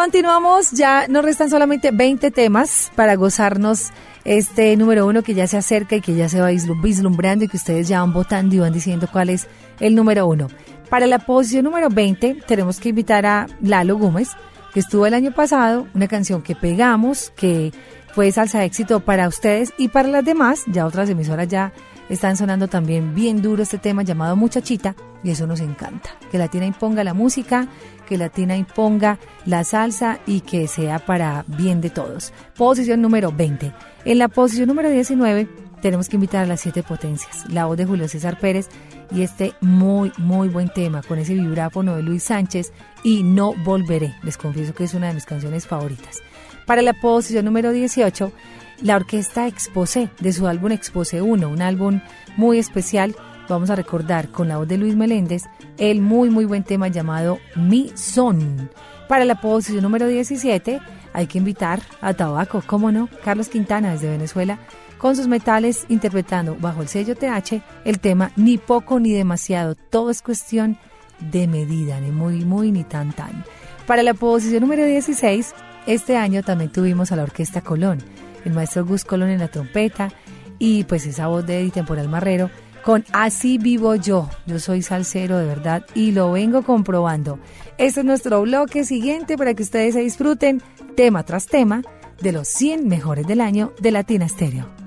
Continuamos, ya nos restan solamente 20 temas para gozarnos este número uno que ya se acerca y que ya se va vislumbrando y que ustedes ya van votando y van diciendo cuál es el número uno. Para la posición número 20 tenemos que invitar a Lalo Gómez, que estuvo el año pasado, una canción que pegamos, que fue salsa éxito para ustedes y para las demás, ya otras emisoras ya están sonando también bien duro este tema llamado Muchachita y eso nos encanta. Que Latina imponga la música, que Latina imponga la salsa y que sea para bien de todos. Posición número 20. En la posición número 19 tenemos que invitar a las siete potencias, la voz de Julio César Pérez y este muy, muy buen tema con ese vibráfono de Luis Sánchez y No Volveré. Les confieso que es una de mis canciones favoritas. Para la posición número 18 la orquesta Exposé de su álbum Expose 1, un álbum muy especial. Vamos a recordar con la voz de Luis Meléndez el muy muy buen tema llamado Mi Son. Para la posición número 17 hay que invitar a Tabaco, cómo no, Carlos Quintana desde Venezuela con sus metales interpretando bajo el sello TH el tema Ni poco ni demasiado, todo es cuestión de medida, ni muy muy ni tan tan. Para la posición número 16, este año también tuvimos a la Orquesta Colón el maestro Gus Colón en la trompeta y pues esa voz de Eddie Temporal Marrero con Así vivo yo. Yo soy salsero de verdad y lo vengo comprobando. Este es nuestro bloque siguiente para que ustedes se disfruten tema tras tema de los 100 mejores del año de Latina Stereo.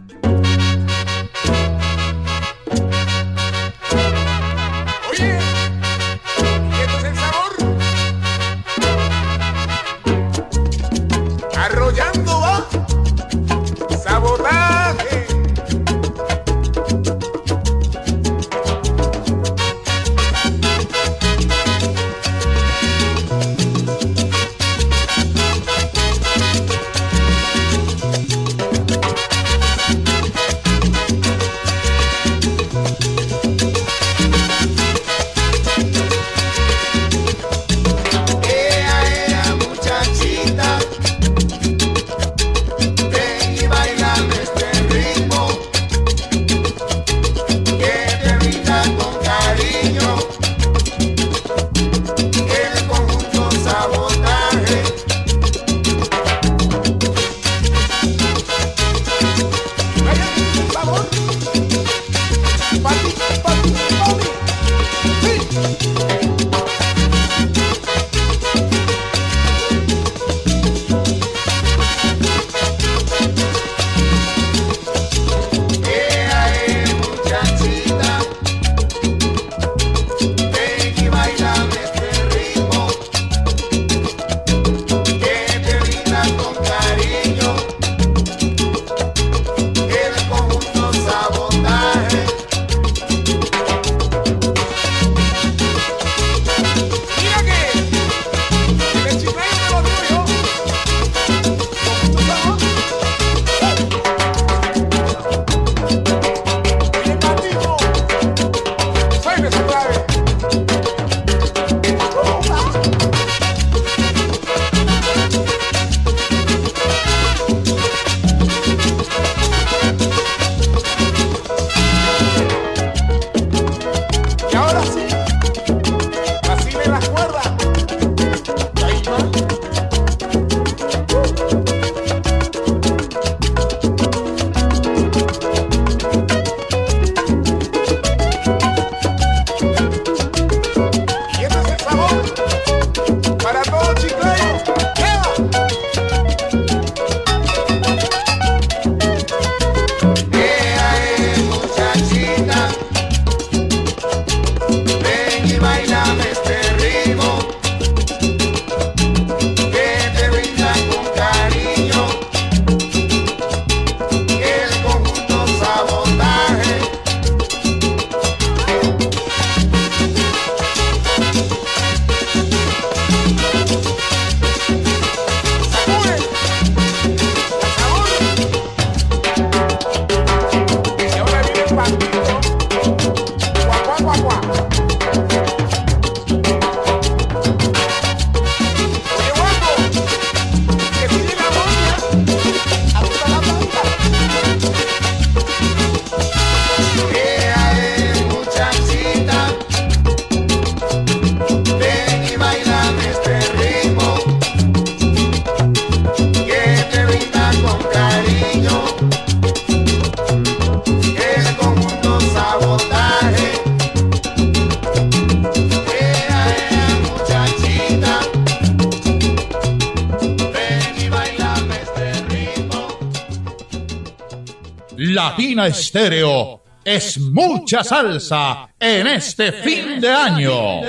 es mucha salsa en este fin de año.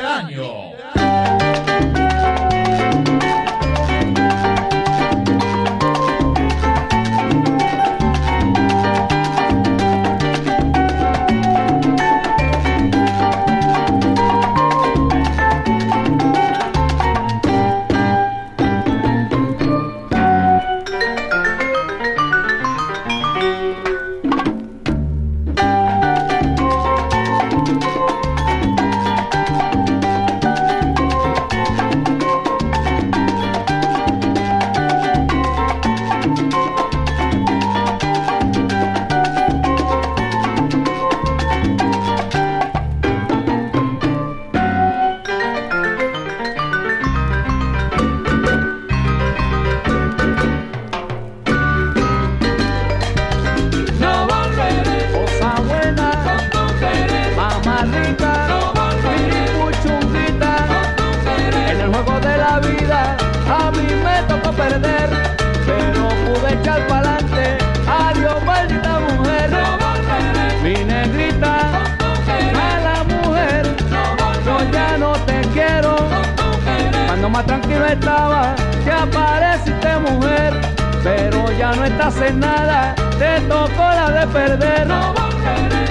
tranquilo estaba, te apareciste mujer, pero ya no estás en nada, te tocó la de perder.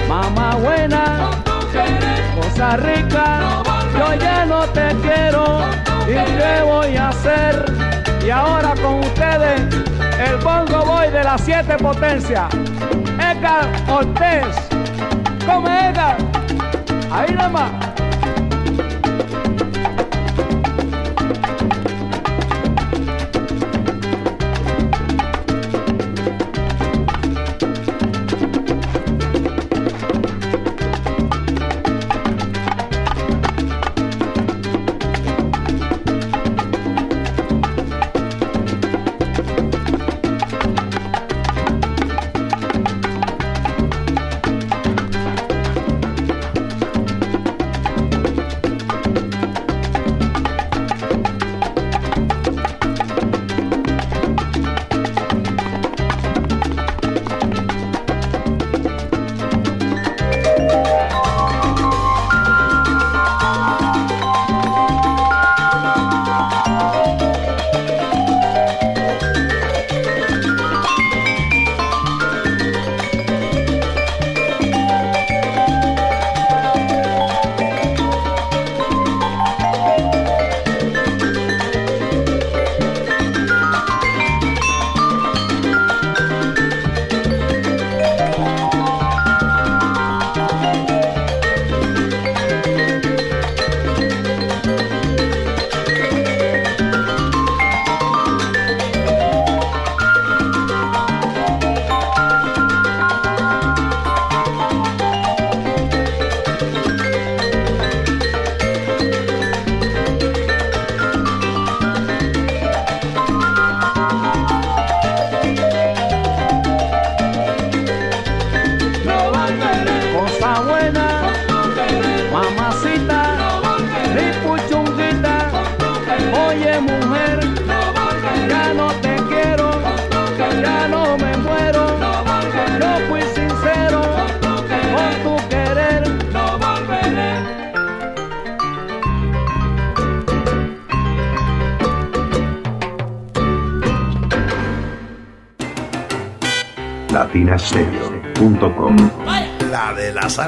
Mamá buena, cosa rica, yo ya no te quiero, ¿y qué voy a hacer? Y ahora con ustedes, el bongo boy de las siete potencias, Edgar Ortez, come Edgar, ahí nada más.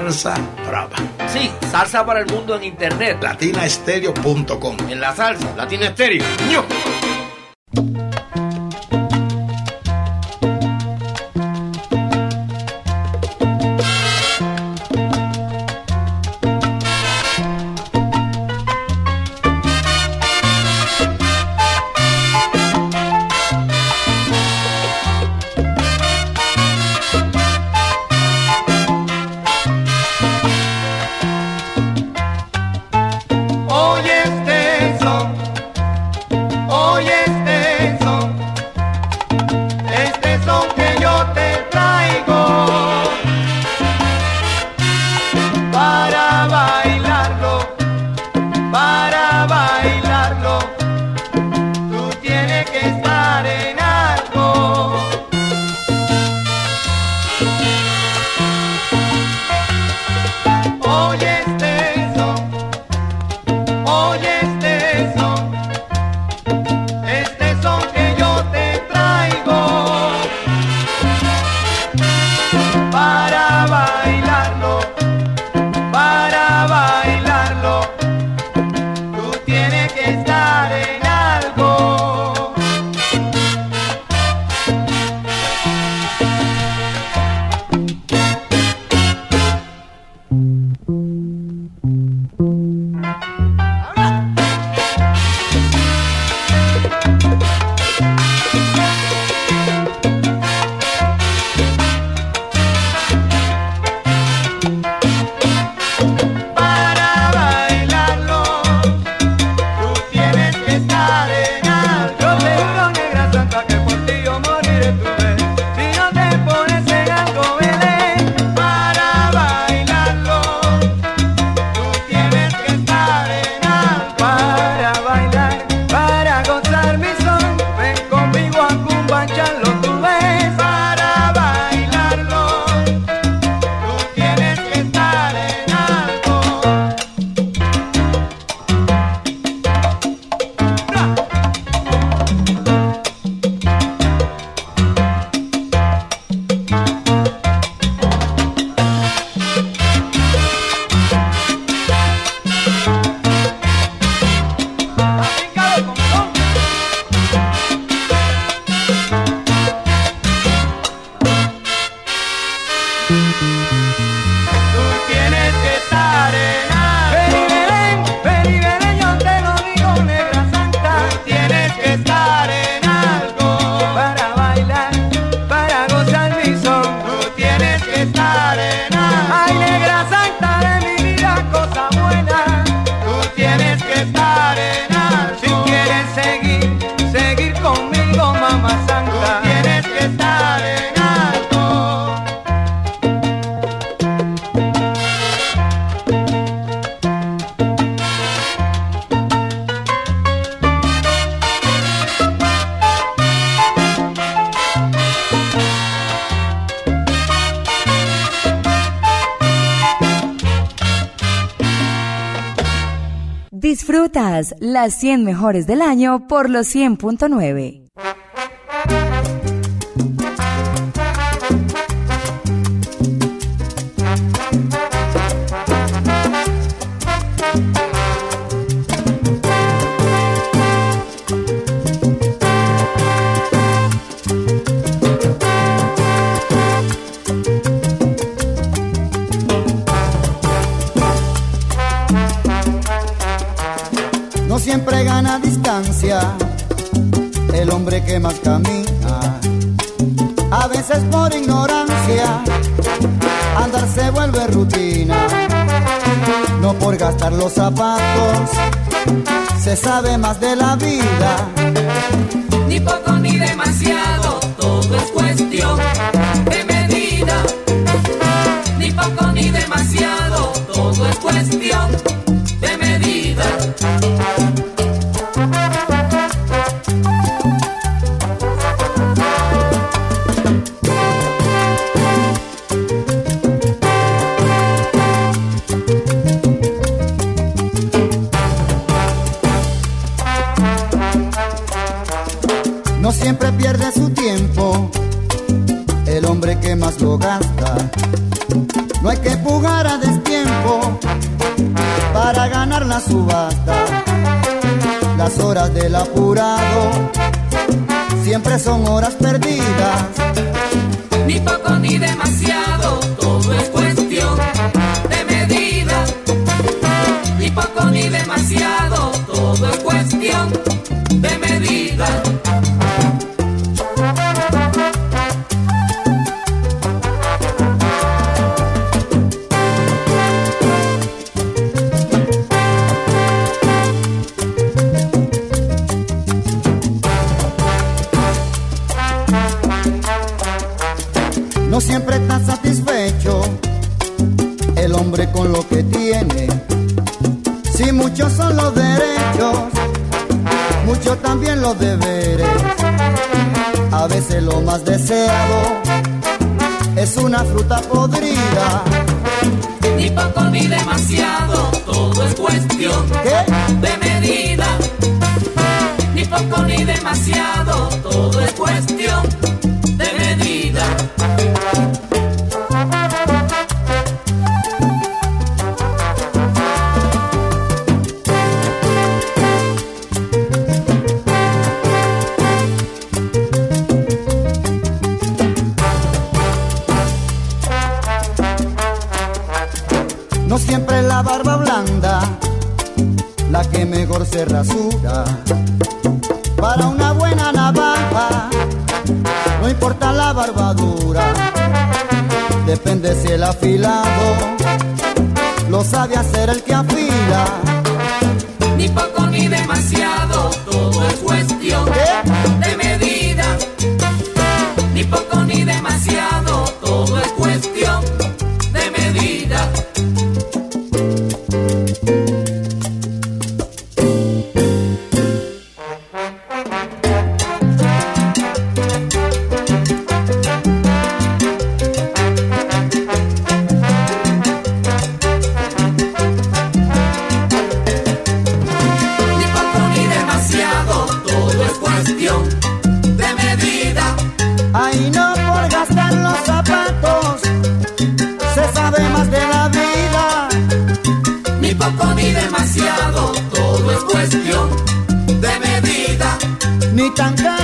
Salsa Brava. Sí, salsa para el mundo en internet. Latinaestereo.com. En la salsa, Latina Estéreo. las 100 mejores del año por los 100.9. que más camina. A veces por ignorancia, andar se vuelve rutina. No por gastar los zapatos, se sabe más de la vida. Ni poco ni demasiado, todo es cuestión de tan caro.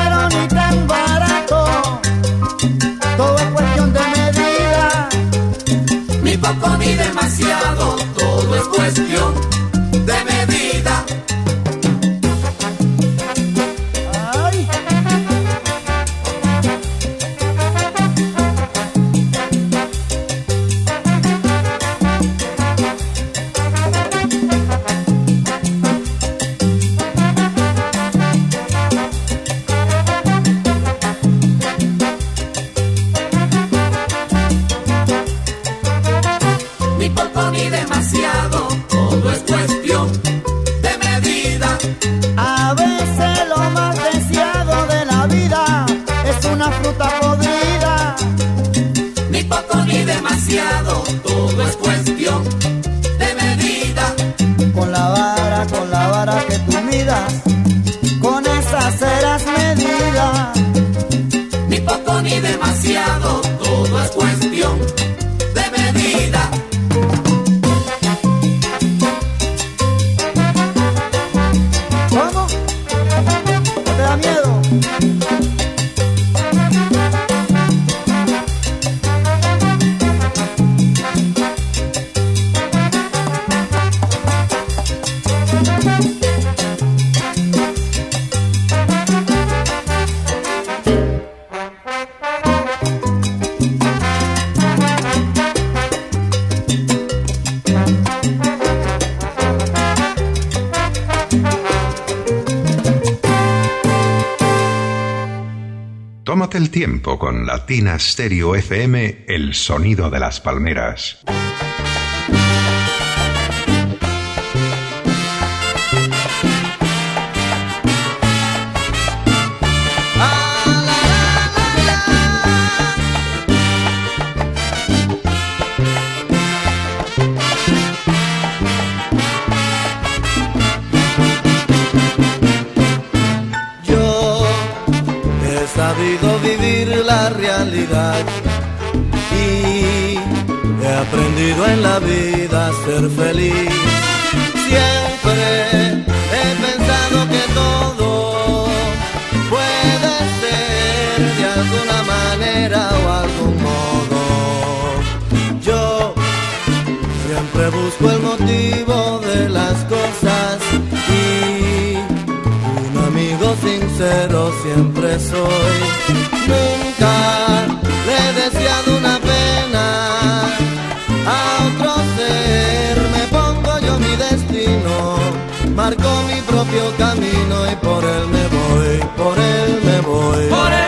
Latina Stereo FM, el sonido de las palmeras. Realidad y he aprendido en la vida a ser feliz. Siempre he pensado que todo puede ser de alguna manera o algún modo. Yo siempre busco el motivo sincero siempre soy. Nunca le he deseado una pena a otro ser. Me pongo yo mi destino, marco mi propio camino y por él me voy, por él me voy.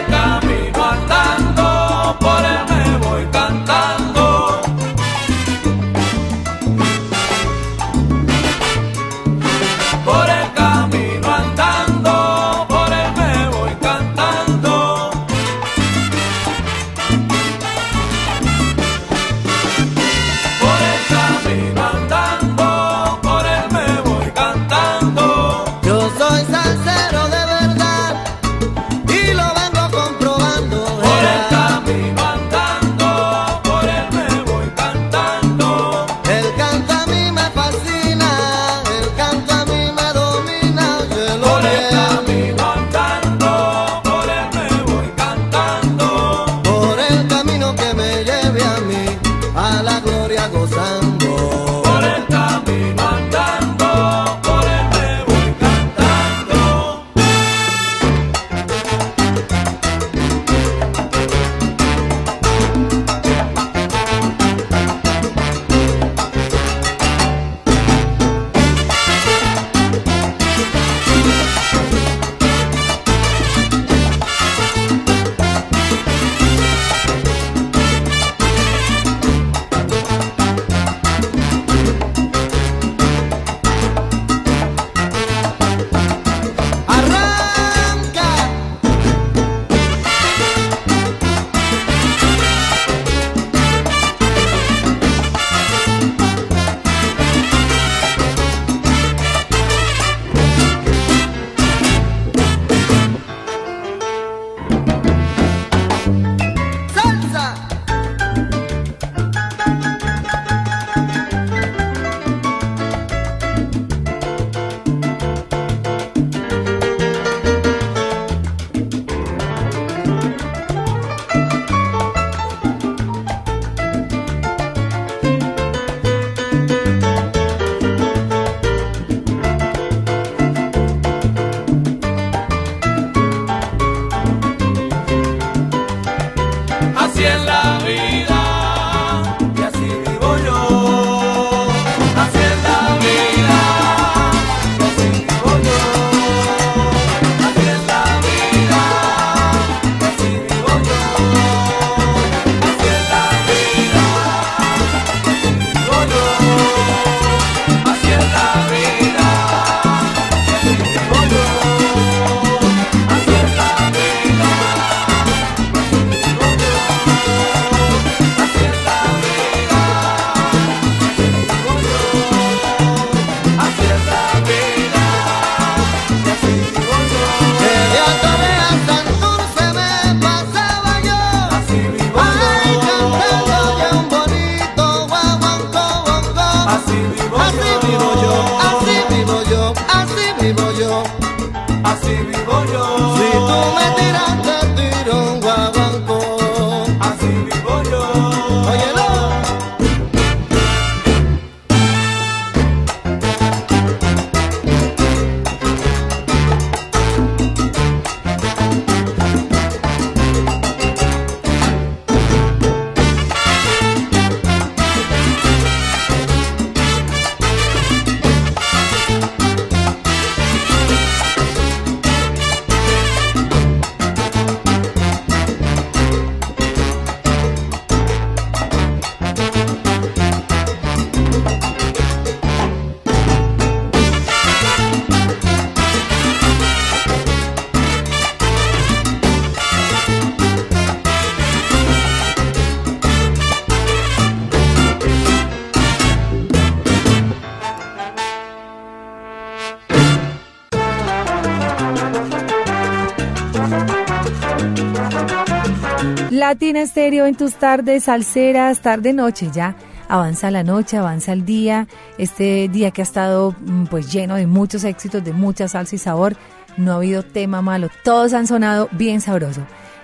Latina Estéreo en tus tardes salseras, tarde noche ya. Avanza la noche, avanza el día, este día que ha estado mm, pues lleno de muchos éxitos, de mucha salsa y sabor. No ha habido tema malo, todos han sonado bien sabroso.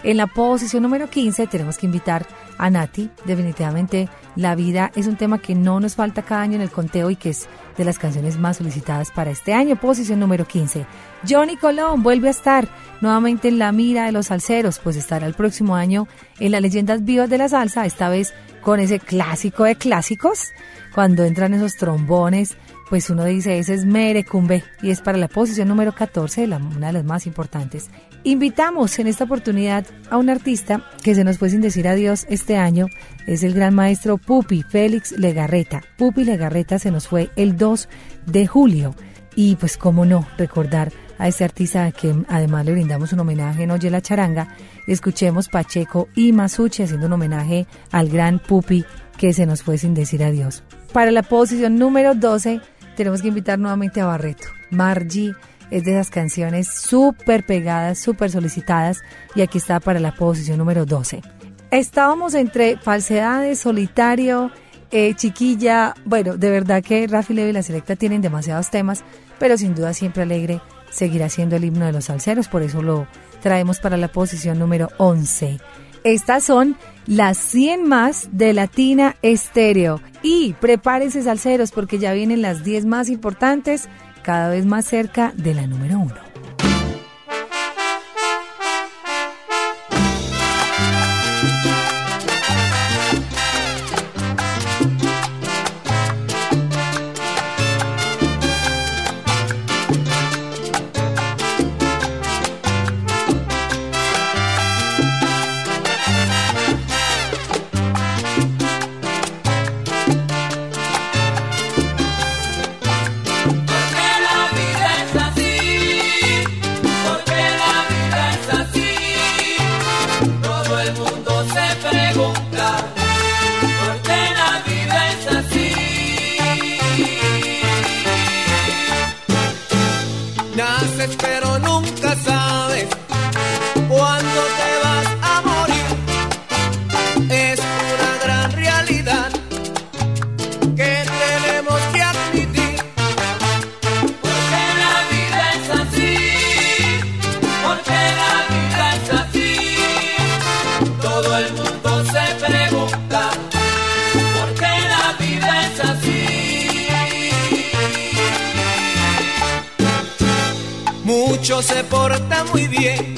En la posición número 15 tenemos que invitar a Nati. Definitivamente la vida es un tema que no nos falta cada año en el conteo y que es de las canciones más solicitadas para este año. Posición número 15. Johnny Colón vuelve a estar nuevamente en la mira de los salseros, pues estará el próximo año en las leyendas vivas de la salsa, esta vez con ese clásico de clásicos, cuando entran esos trombones pues uno dice, ese es Merecumbe y es para la posición número 14, la, una de las más importantes. Invitamos en esta oportunidad a un artista que se nos fue sin decir adiós este año, es el gran maestro Pupi Félix Legarreta. Pupi Legarreta se nos fue el 2 de julio y pues cómo no recordar a este artista que además le brindamos un homenaje en Oye la Charanga. Escuchemos Pacheco y Masucci haciendo un homenaje al gran Pupi que se nos fue sin decir adiós. Para la posición número 12 tenemos que invitar nuevamente a Barreto. Margie es de esas canciones súper pegadas, súper solicitadas y aquí está para la posición número 12. Estábamos entre falsedades, solitario, eh, chiquilla. Bueno, de verdad que Rafi Leve y la Selecta tienen demasiados temas, pero sin duda siempre alegre seguirá siendo el himno de los salseros, por eso lo traemos para la posición número 11. Estas son las 100 más de Latina Estéreo. Y prepárense salseros porque ya vienen las 10 más importantes, cada vez más cerca de la número 1. Se portan muy bien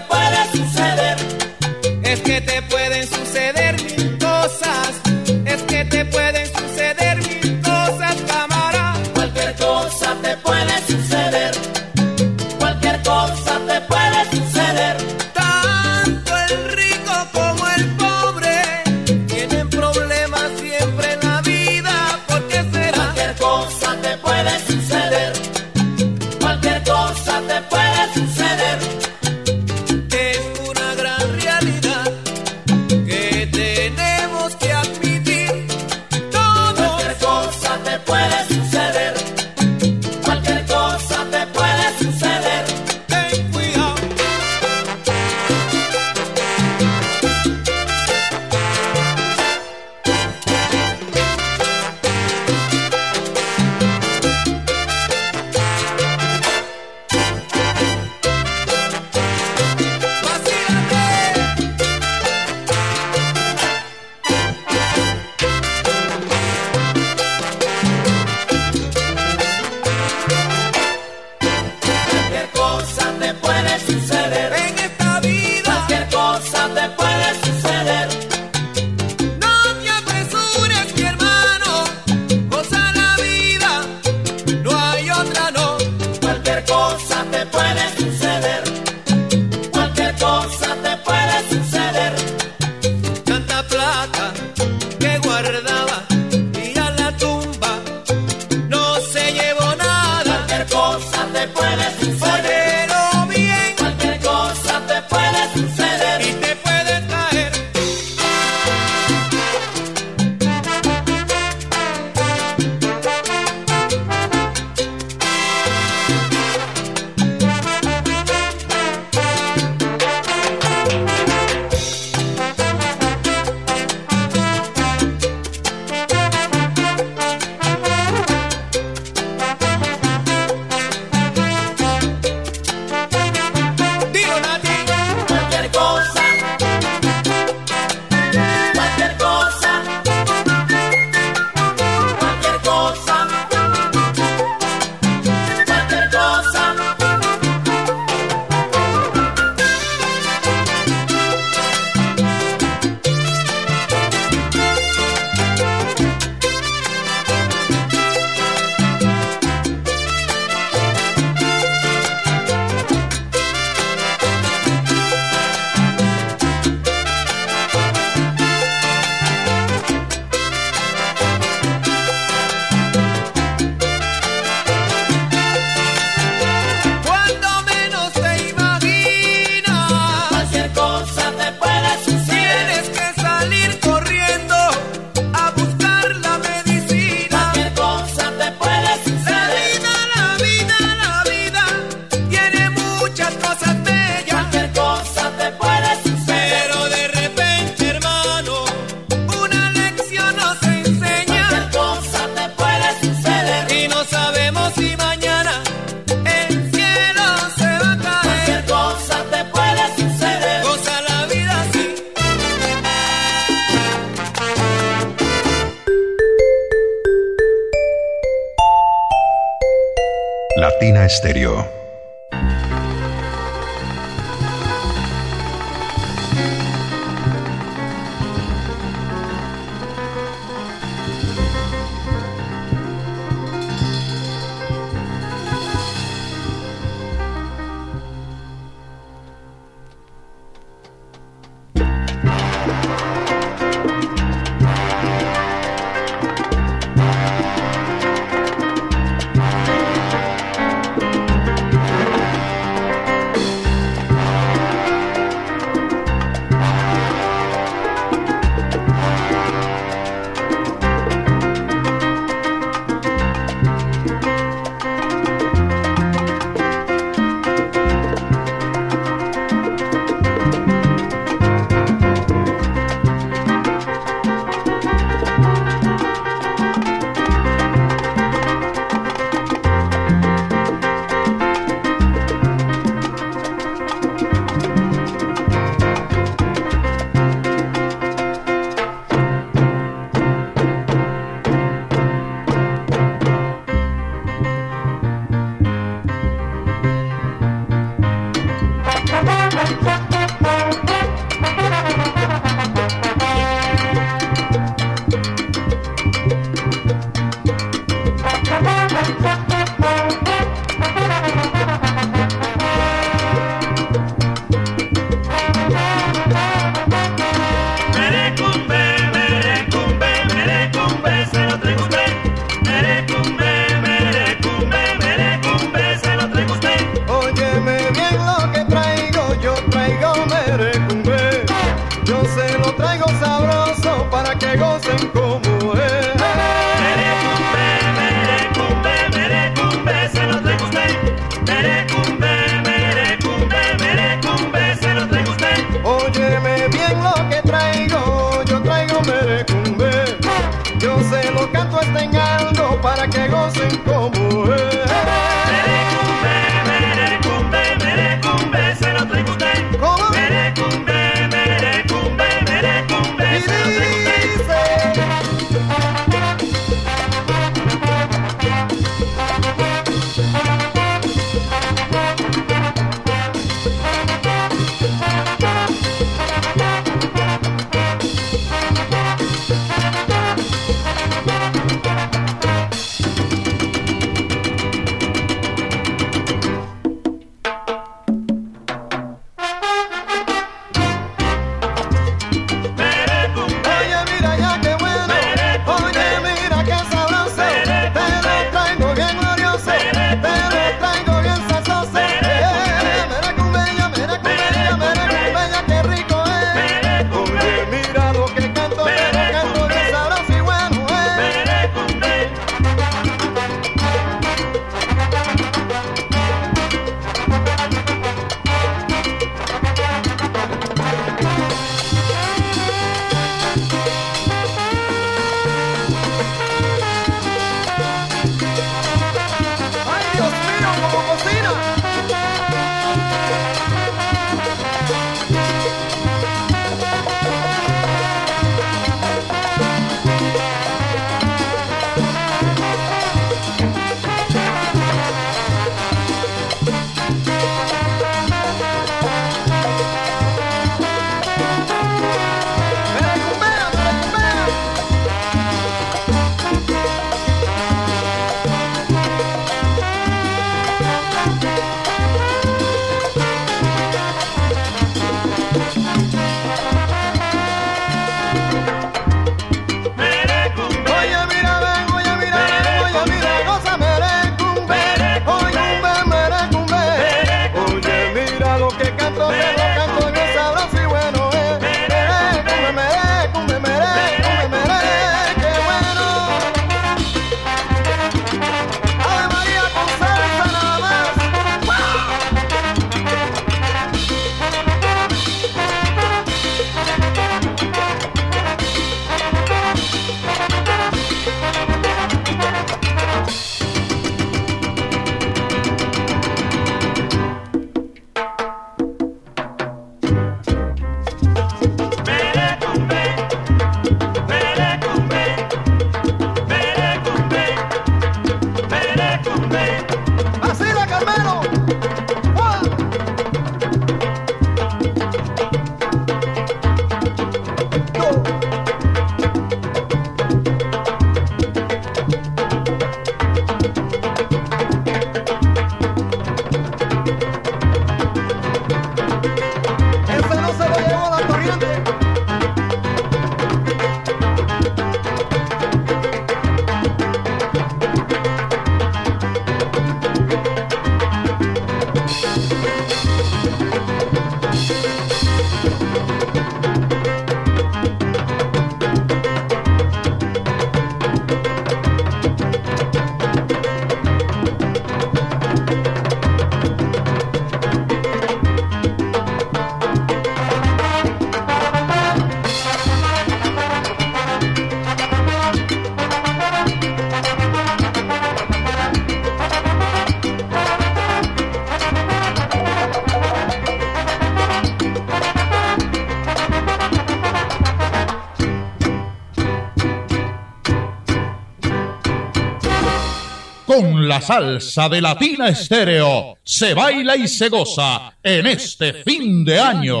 salsa de Latina Estéreo se baila y se goza en este fin de año.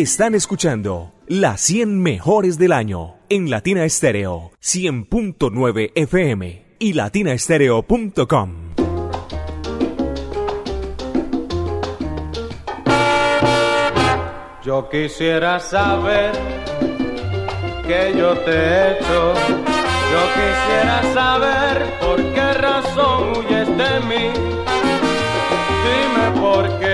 Están escuchando las 100 mejores del año en Latina Estéreo 100.9 FM y latinaestereo.com. Yo quisiera saber que yo te he hecho. Yo quisiera saber por qué razón huyes de mí. Dime por qué,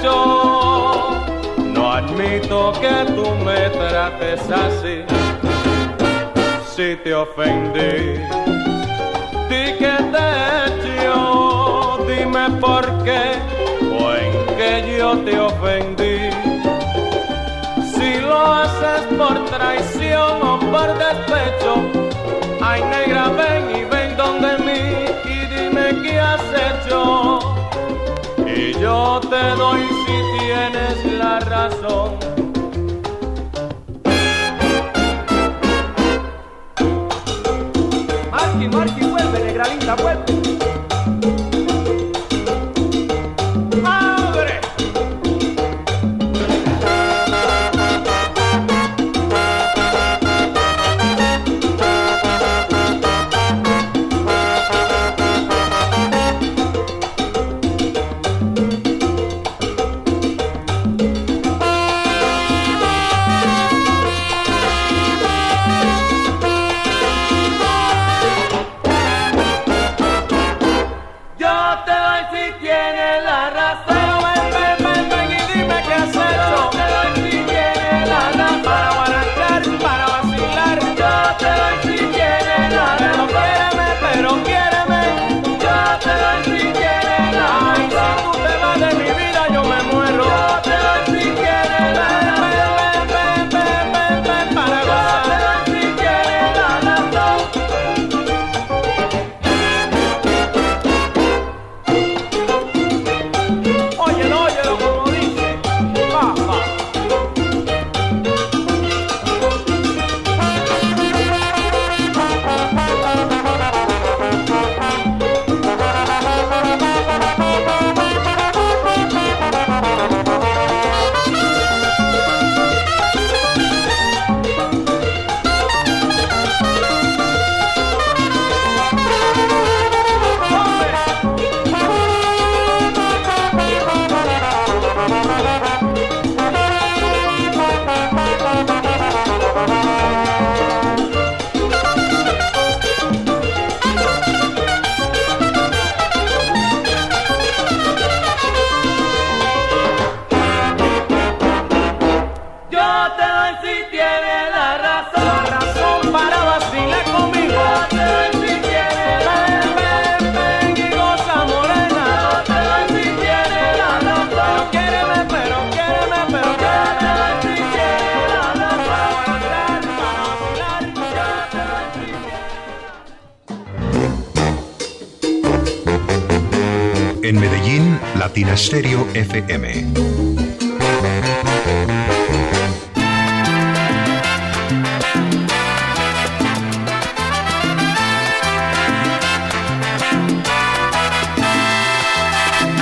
derecho. No admito que tú me trates así. Si te ofendí, di que te he hecho. Dime por qué o en qué yo te ofendí. Si lo haces por traición o por despecho, ay negra ven y ven yo te doy si tienes la razón. Marqui, Marqui, vuelve, negra linda, vuelve.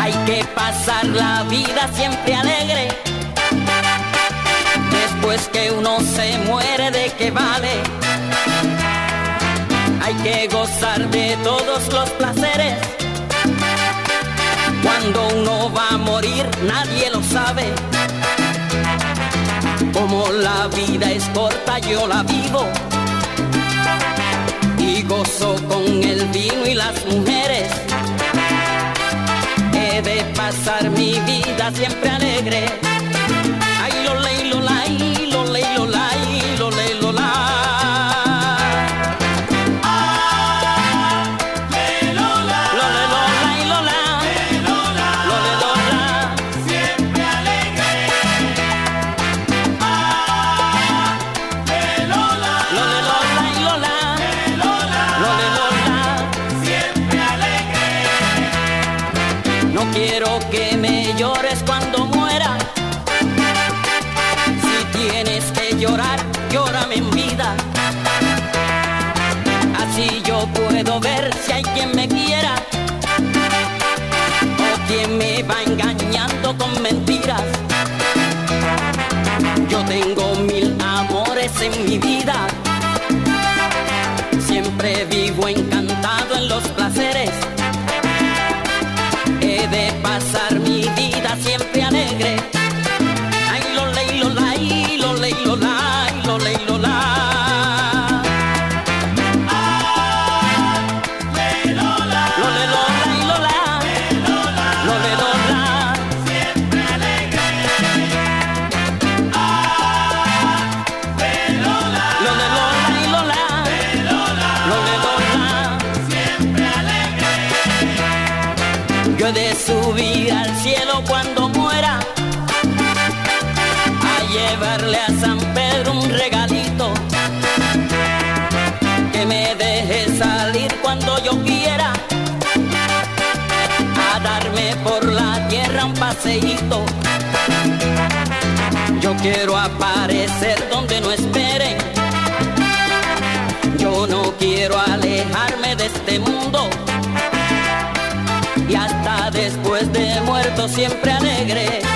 Hay que pasar la vida siempre alegre. Después que uno se muere, ¿de qué vale? Hay que gozar de todos los placeres. Cuando uno va a morir, nadie lo sabe. Como la vida es corta, yo la vivo. Y gozo con el vino y las mujeres. He de pasar mi vida siempre alegre. Ay, lo ley, lo lay, lo ley, lo tierra un paseíto. Yo quiero aparecer donde no esperen. Yo no quiero alejarme de este mundo y hasta después de muerto siempre alegre.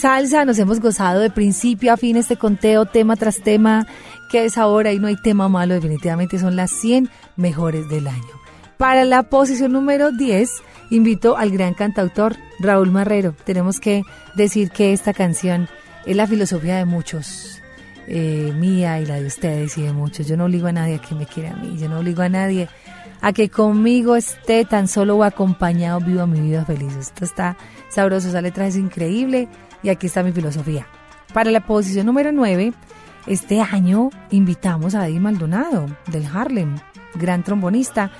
Salsa, nos hemos gozado de principio a fin este conteo, tema tras tema, que es ahora y no hay tema malo, definitivamente son las 100 mejores del año. Para la posición número 10, invito al gran cantautor Raúl Marrero. Tenemos que decir que esta canción es la filosofía de muchos, eh, mía y la de ustedes y de muchos. Yo no obligo a nadie a que me quiera a mí, yo no obligo a nadie a que conmigo esté tan solo o acompañado viva mi vida feliz. Esto está sabroso, esa letra es increíble y aquí está mi filosofía. Para la posición número 9, este año invitamos a Eddie Maldonado del Harlem, gran trombonista,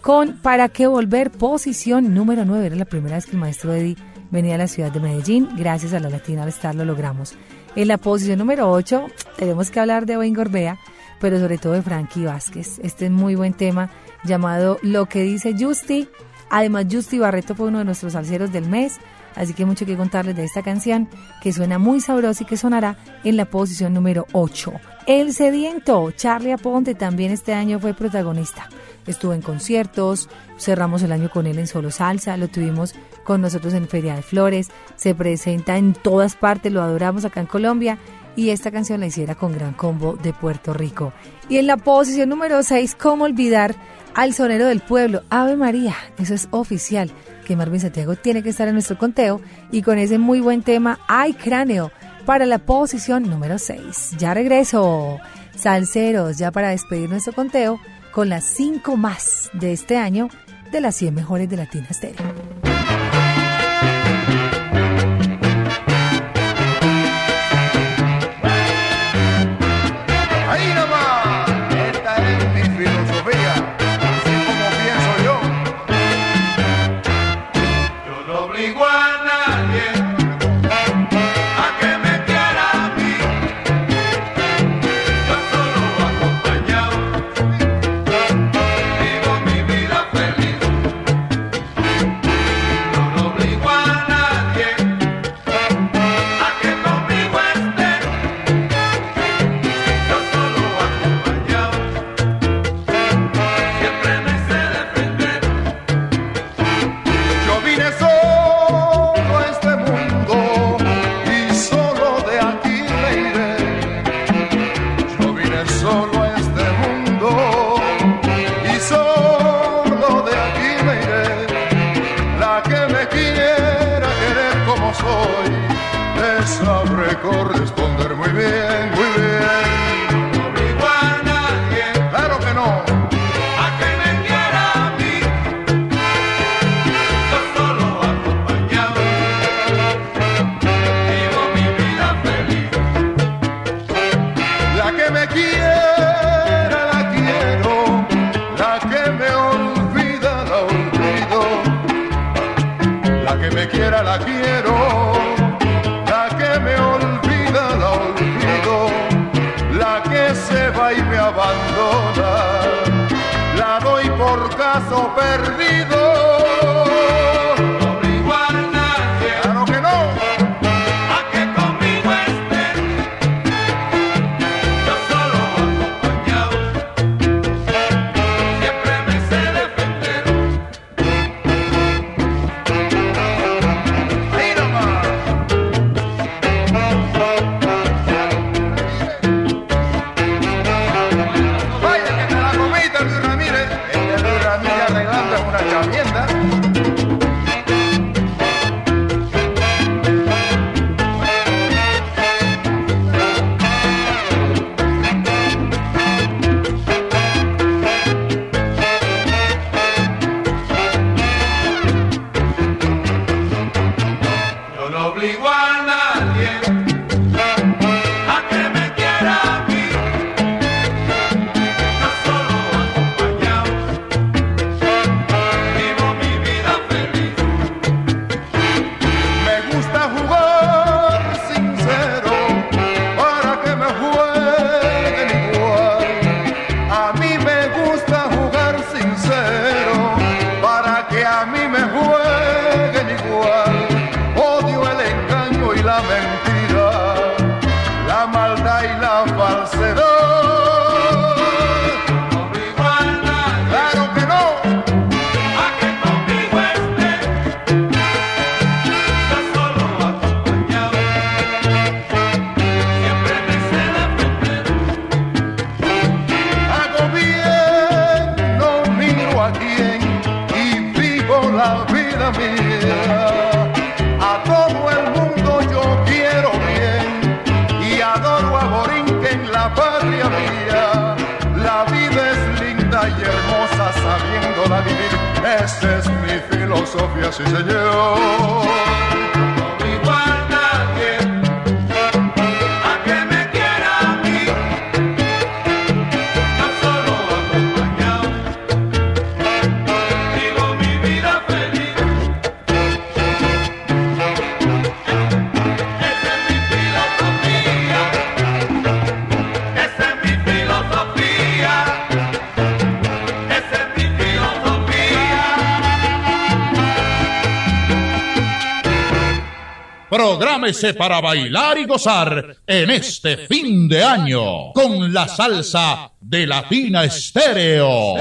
con Para qué volver, posición número 9. Era la primera vez que el maestro Eddie venía a la ciudad de Medellín. Gracias a la Latina al lo logramos. En la posición número 8 tenemos que hablar de Wayne Gorbea, pero sobre todo de Frankie Vázquez. Este es muy buen tema llamado Lo que dice Justy. Además, Justy Barreto fue uno de nuestros salseros del mes, así que mucho que contarles de esta canción que suena muy sabrosa y que sonará en la posición número 8. El sediento, Charlie Aponte, también este año fue protagonista. estuvo en conciertos, cerramos el año con él en Solo Salsa, lo tuvimos con nosotros en Feria de Flores, se presenta en todas partes, lo adoramos acá en Colombia y esta canción la hiciera con Gran Combo de Puerto Rico. Y en la posición número 6, ¿cómo olvidar al sonero del pueblo? Ave María, eso es oficial, que Marvin Santiago tiene que estar en nuestro conteo y con ese muy buen tema, Ay Cráneo, para la posición número 6. Ya regreso, salseros, ya para despedir nuestro conteo con las 5 más de este año de las 100 mejores de Latina Stereo. Sí señor. Prográmese para bailar y gozar en este fin de año con la salsa de Latina Estéreo.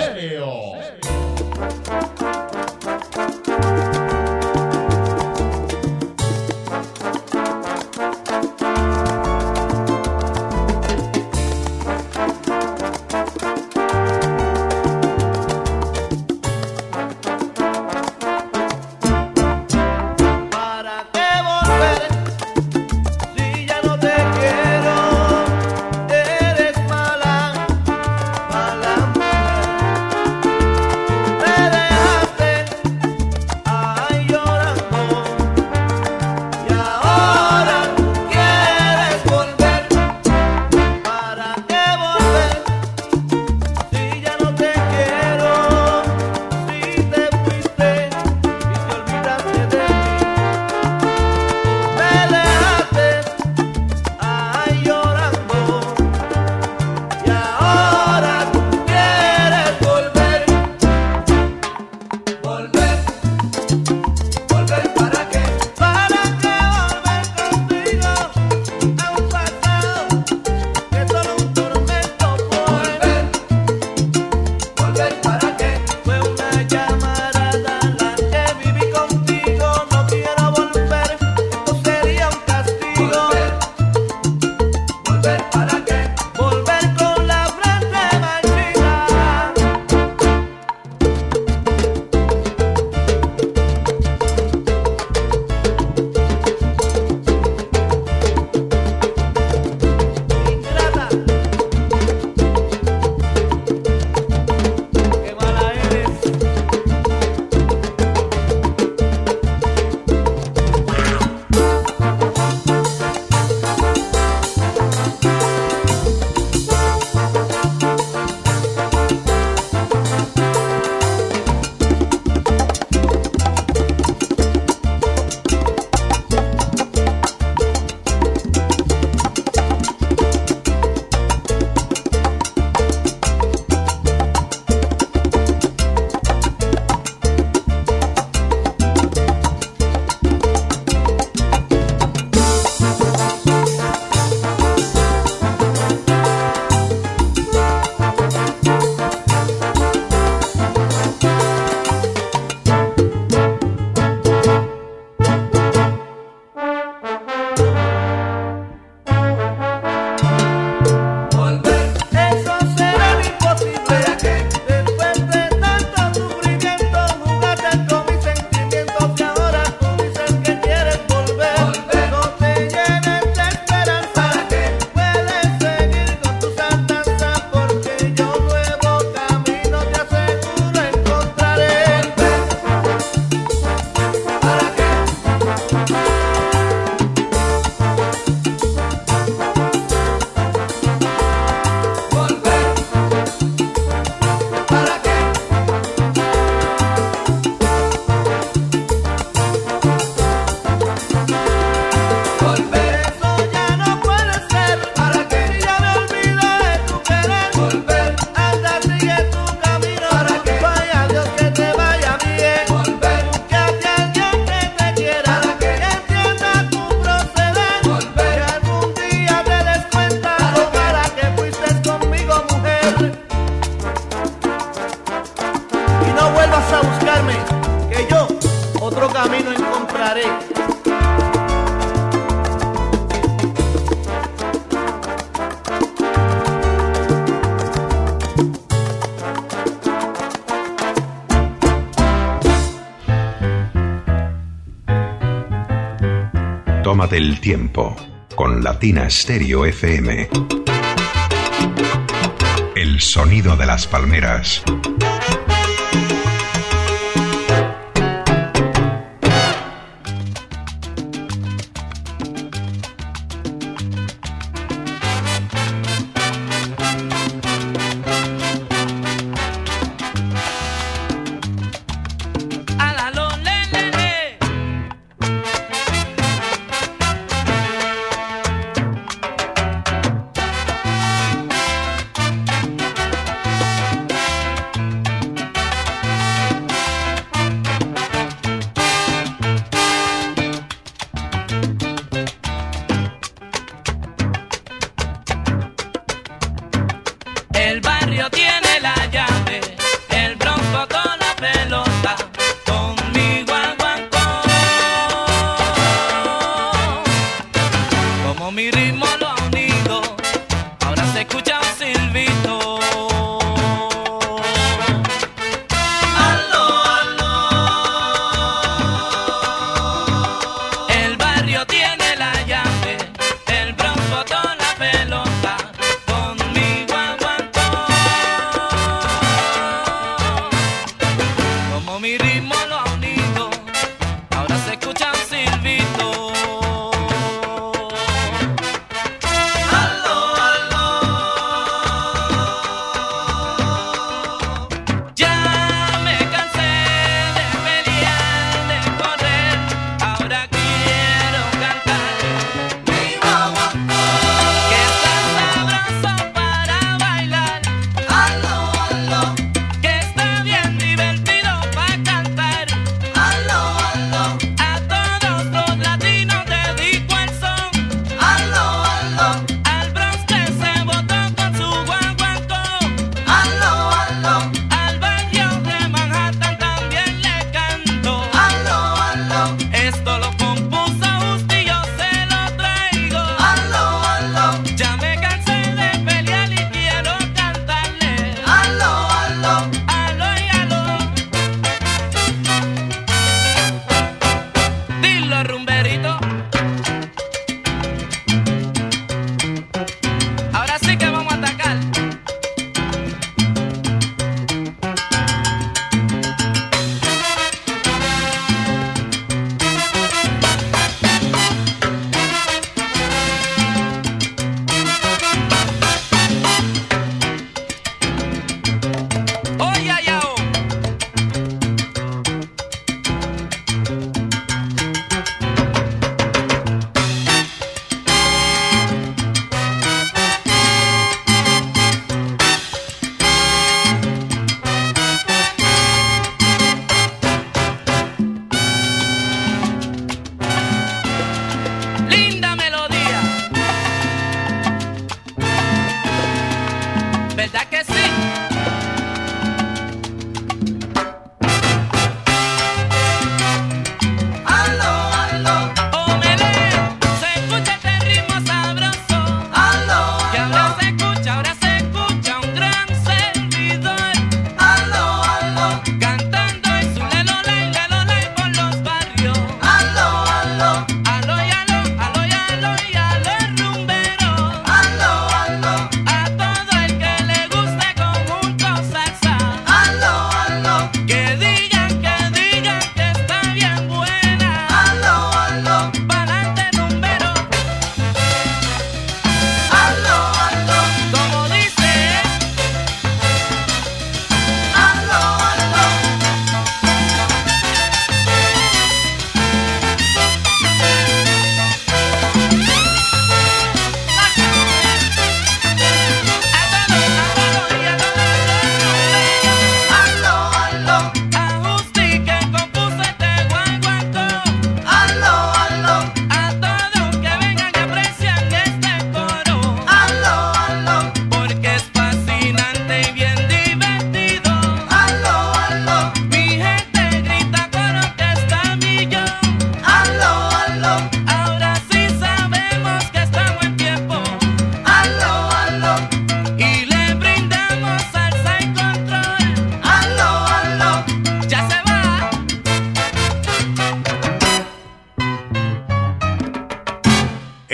Tómate el tiempo con Latina Stereo FM. El sonido de las palmeras.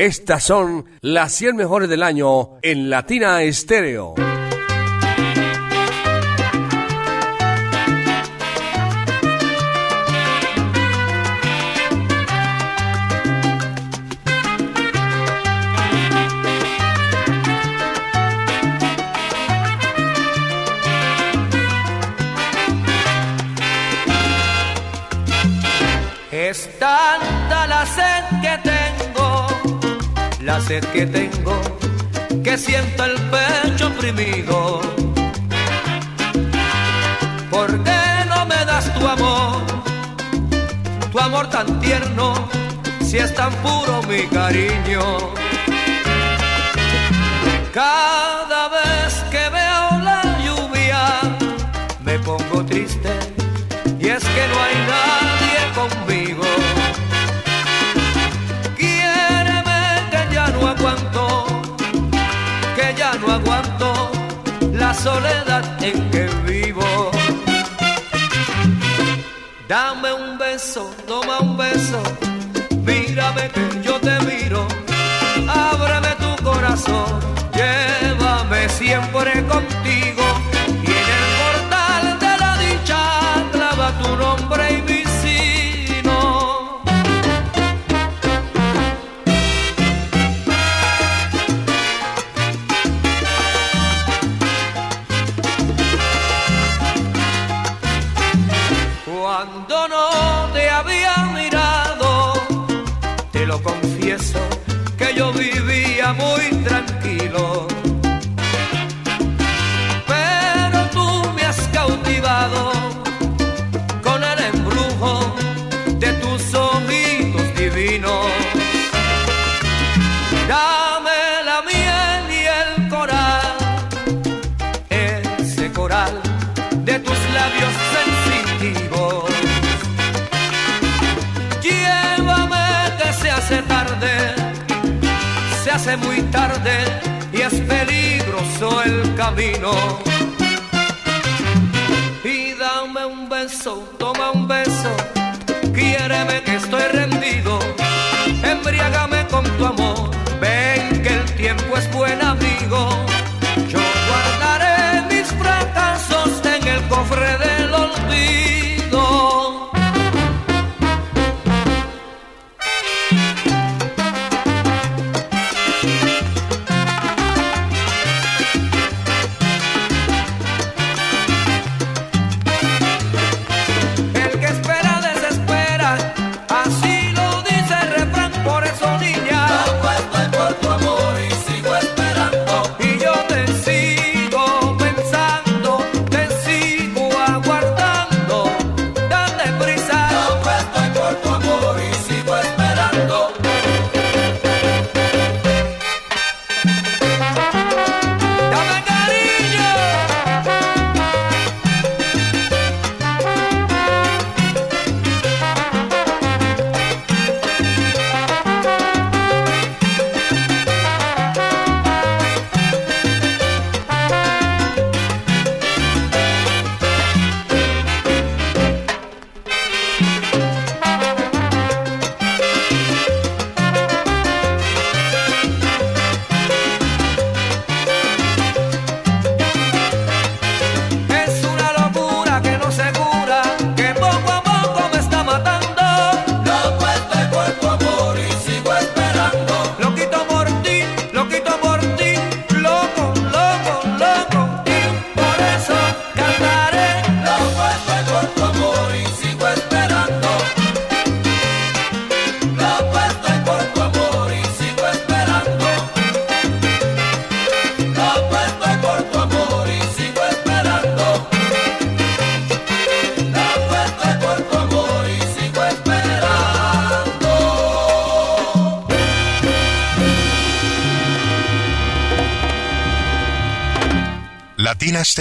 Estas son las 100 mejores del año en Latina Estéreo. sed que tengo, que siento el pecho oprimido. ¿Por qué no me das tu amor? Tu amor tan tierno, si es tan puro mi cariño. soledad en que vivo. Dame un beso, toma un beso, mírame que yo te miro, ábreme tu corazón, llévame siempre contigo.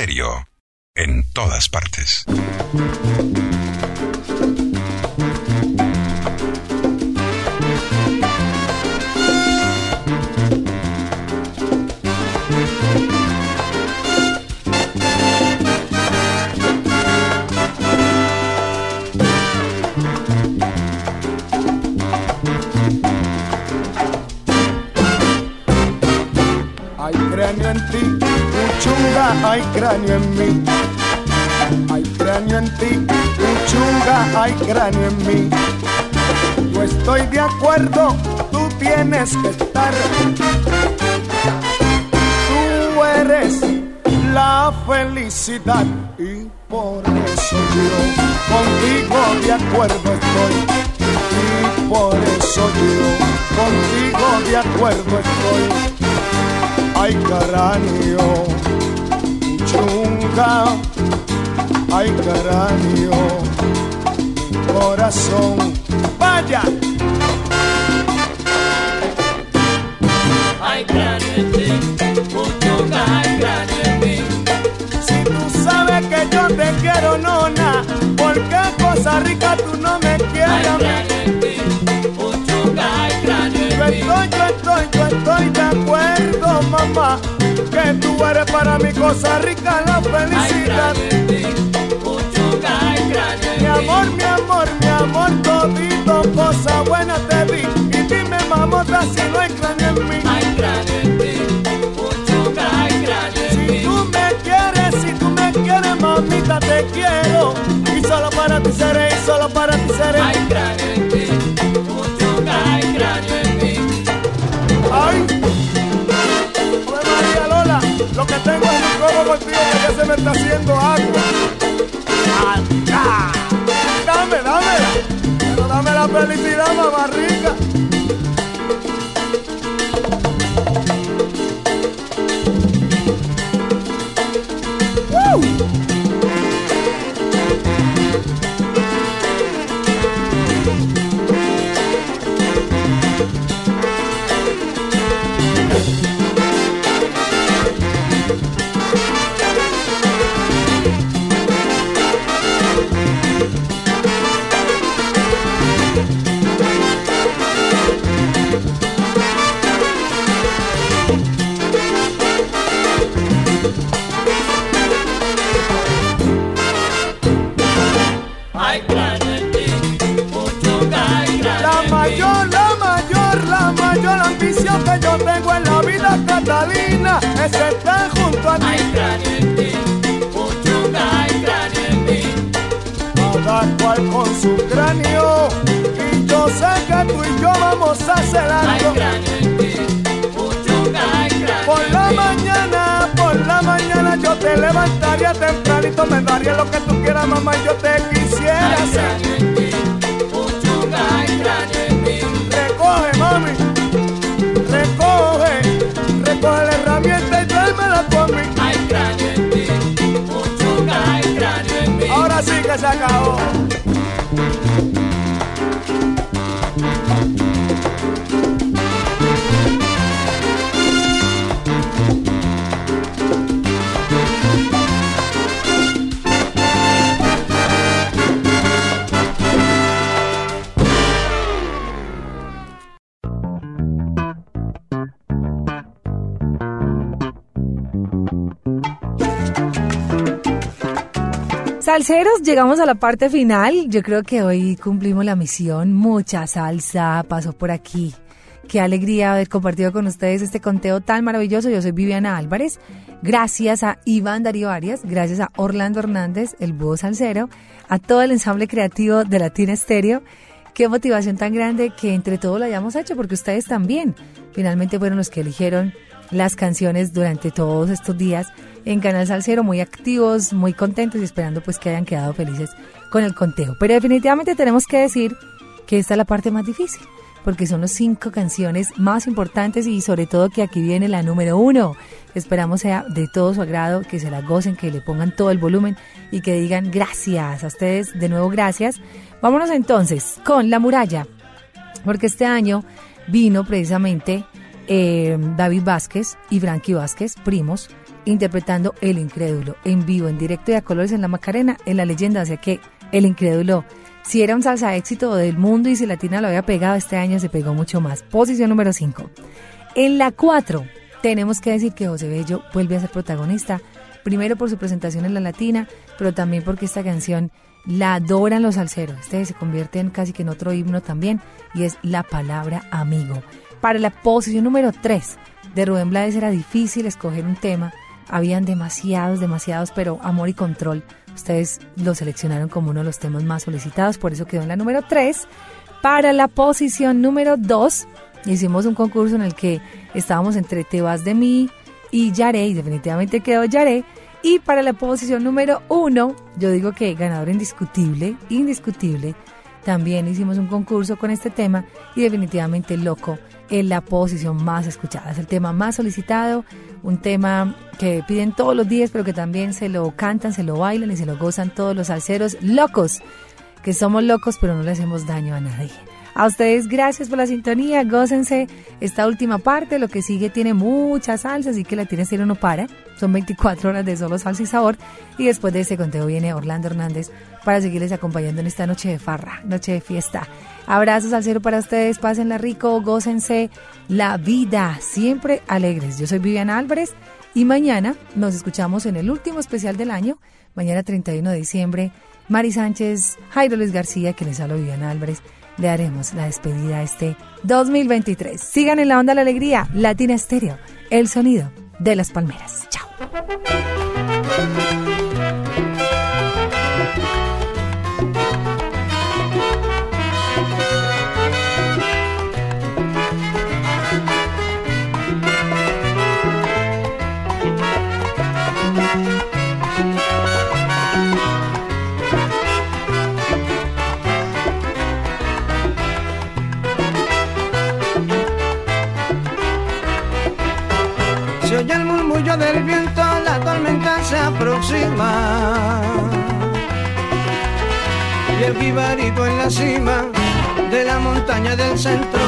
Estéreo. Felicidad para mi cosa rica, la felicidad. Mi amor, mi amor, mi amor, todito, cosa buena te vi. Y dime, mamota, si no hay en mí. Si tú me quieres, si tú me quieres, mamita, te quiero. Y solo para ti seré, y solo para ti seré. Contigo que se me está haciendo agua. ¡Anda! Dame, dámela. Pero dame la felicidad, mamá rica. Ti, chunga, hay cráneo en mí. Cada cual con su cráneo. Y yo sé que tú y yo vamos a hacer algo. Por la mañana, por la mañana yo te levantaría tempranito, me daría lo que tú quieras, mamá, yo te quisiera hacer. Ahora Salseros, llegamos a la parte final. Yo creo que hoy cumplimos la misión. Mucha salsa pasó por aquí. Qué alegría haber compartido con ustedes este conteo tan maravilloso. Yo soy Viviana Álvarez. Gracias a Iván Darío Arias, gracias a Orlando Hernández, el búho salsero, a todo el ensamble creativo de Latina Estéreo. Qué motivación tan grande que entre todos lo hayamos hecho, porque ustedes también finalmente fueron los que eligieron las canciones durante todos estos días en Canal Salcero, muy activos, muy contentos y esperando pues que hayan quedado felices con el conteo. Pero definitivamente tenemos que decir que esta es la parte más difícil, porque son las cinco canciones más importantes y sobre todo que aquí viene la número uno. Esperamos sea de todo su agrado, que se la gocen, que le pongan todo el volumen y que digan gracias a ustedes, de nuevo gracias. Vámonos entonces con La Muralla, porque este año vino precisamente eh, David Vázquez y Frankie Vázquez, primos, interpretando El Incrédulo en vivo, en directo y a colores en la Macarena, en la leyenda, o sea que El Incrédulo, si era un salsa éxito del mundo y si Latina lo había pegado, este año se pegó mucho más. Posición número 5. En la 4, tenemos que decir que José Bello vuelve a ser protagonista, primero por su presentación en la Latina, pero también porque esta canción la adoran los salseros. Este se convierte en casi que en otro himno también, y es la palabra amigo. Para la posición número 3 de Rubén Blades era difícil escoger un tema, habían demasiados, demasiados, pero Amor y Control, ustedes lo seleccionaron como uno de los temas más solicitados, por eso quedó en la número 3. Para la posición número 2, hicimos un concurso en el que estábamos entre Te vas de mí y Yaré, y definitivamente quedó Yaré. Y para la posición número 1, yo digo que ganador indiscutible, indiscutible, también hicimos un concurso con este tema y definitivamente Loco es la posición más escuchada, es el tema más solicitado, un tema que piden todos los días, pero que también se lo cantan, se lo bailan y se lo gozan todos los salseros locos, que somos locos pero no le hacemos daño a nadie. A ustedes gracias por la sintonía, gócense esta última parte, lo que sigue tiene mucha salsa, así que la tienes si no para. Son 24 horas de solo salsa y sabor y después de ese conteo viene Orlando Hernández para seguirles acompañando en esta noche de farra, noche de fiesta. Abrazos al cero para ustedes, pásenla rico, gócense la vida, siempre alegres. Yo soy Viviana Álvarez y mañana nos escuchamos en el último especial del año, mañana 31 de diciembre. Mari Sánchez, Jairo Luis García, que les habla Viviana Álvarez le haremos la despedida a este 2023. Sigan en la onda la alegría, Latina Estéreo, el sonido de las palmeras. Chao. Y el jibarito en la cima de la montaña del centro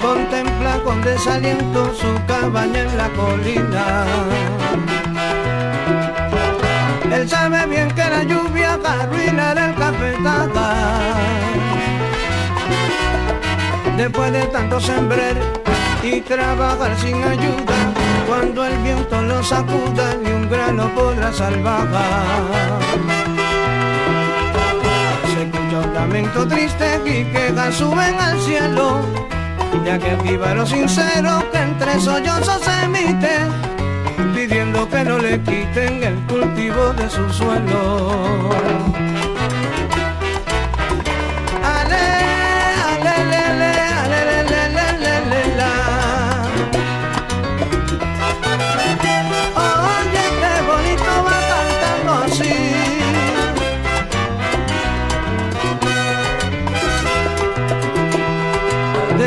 contempla con desaliento su cabaña en la colina. Él sabe bien que la lluvia va a arruinar el cafetada. Después de tanto sembrar y trabajar sin ayuda, cuando el viento lo sacuda, ni un grano podrá salvar. Se escucha un lamento triste y quejas suben al cielo, ya que viva lo sincero que entre sollozos se emite, pidiendo que no le quiten el cultivo de su suelo.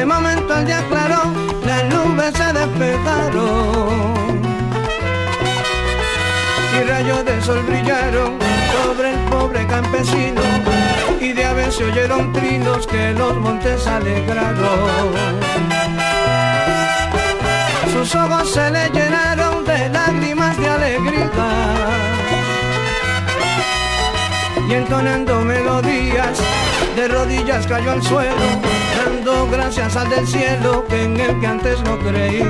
Momento el día aclaró, las nubes se despejaron. Y rayos de sol brillaron sobre el pobre campesino. Y de aves se oyeron trinos que los montes alegraron. Sus ojos se le llenaron de lágrimas de alegría. Y entonando melodías, de rodillas cayó al suelo, dando gracias al del cielo que en el que antes no creía.